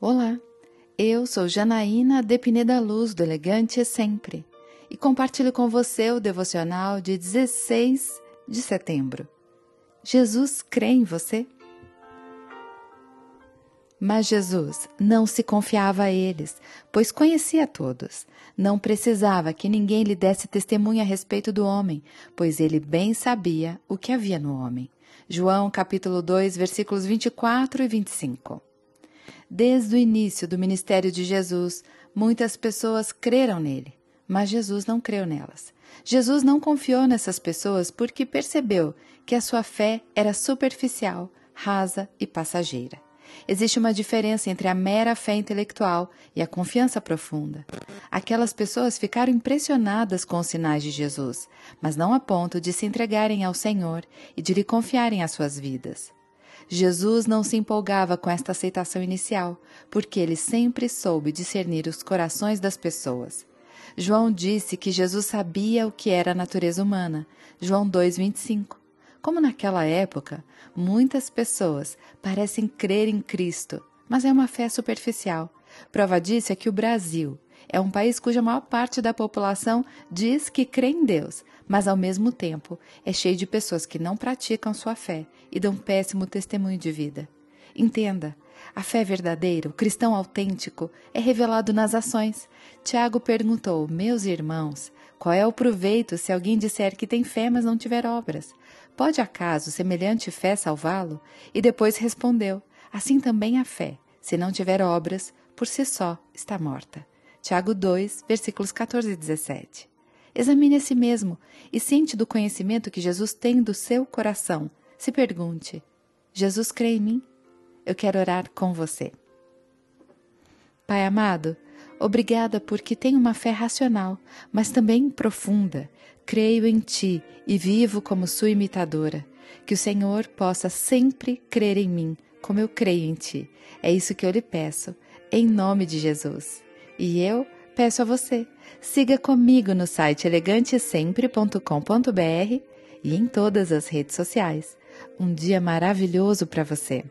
Olá, eu sou Janaína Depineda Luz, do Elegante Sempre, e compartilho com você o devocional de 16 de setembro. Jesus crê em você? Mas Jesus não se confiava a eles, pois conhecia todos. Não precisava que ninguém lhe desse testemunho a respeito do homem, pois ele bem sabia o que havia no homem. João capítulo 2, versículos 24 e 25. Desde o início do ministério de Jesus, muitas pessoas creram nele, mas Jesus não creu nelas. Jesus não confiou nessas pessoas porque percebeu que a sua fé era superficial, rasa e passageira. Existe uma diferença entre a mera fé intelectual e a confiança profunda. Aquelas pessoas ficaram impressionadas com os sinais de Jesus, mas não a ponto de se entregarem ao Senhor e de lhe confiarem as suas vidas. Jesus não se empolgava com esta aceitação inicial, porque ele sempre soube discernir os corações das pessoas. João disse que Jesus sabia o que era a natureza humana. João 2:25. Como naquela época, muitas pessoas parecem crer em Cristo, mas é uma fé superficial. Prova disso é que o Brasil é um país cuja maior parte da população diz que crê em Deus, mas ao mesmo tempo é cheio de pessoas que não praticam sua fé e dão péssimo testemunho de vida. Entenda, a fé verdadeira, o cristão autêntico, é revelado nas ações. Tiago perguntou: Meus irmãos, qual é o proveito se alguém disser que tem fé, mas não tiver obras? Pode acaso semelhante fé salvá-lo? E depois respondeu: Assim também a fé, se não tiver obras, por si só está morta. Tiago 2, versículos 14 e 17. Examine a si mesmo e sente do conhecimento que Jesus tem do seu coração. Se pergunte: Jesus crê em mim? Eu quero orar com você. Pai amado, obrigada porque tenho uma fé racional, mas também profunda. Creio em Ti e vivo como Sua imitadora. Que o Senhor possa sempre crer em mim, como eu creio em Ti. É isso que eu lhe peço, em nome de Jesus. E eu peço a você, siga comigo no site elegantesempre.com.br e em todas as redes sociais. Um dia maravilhoso para você!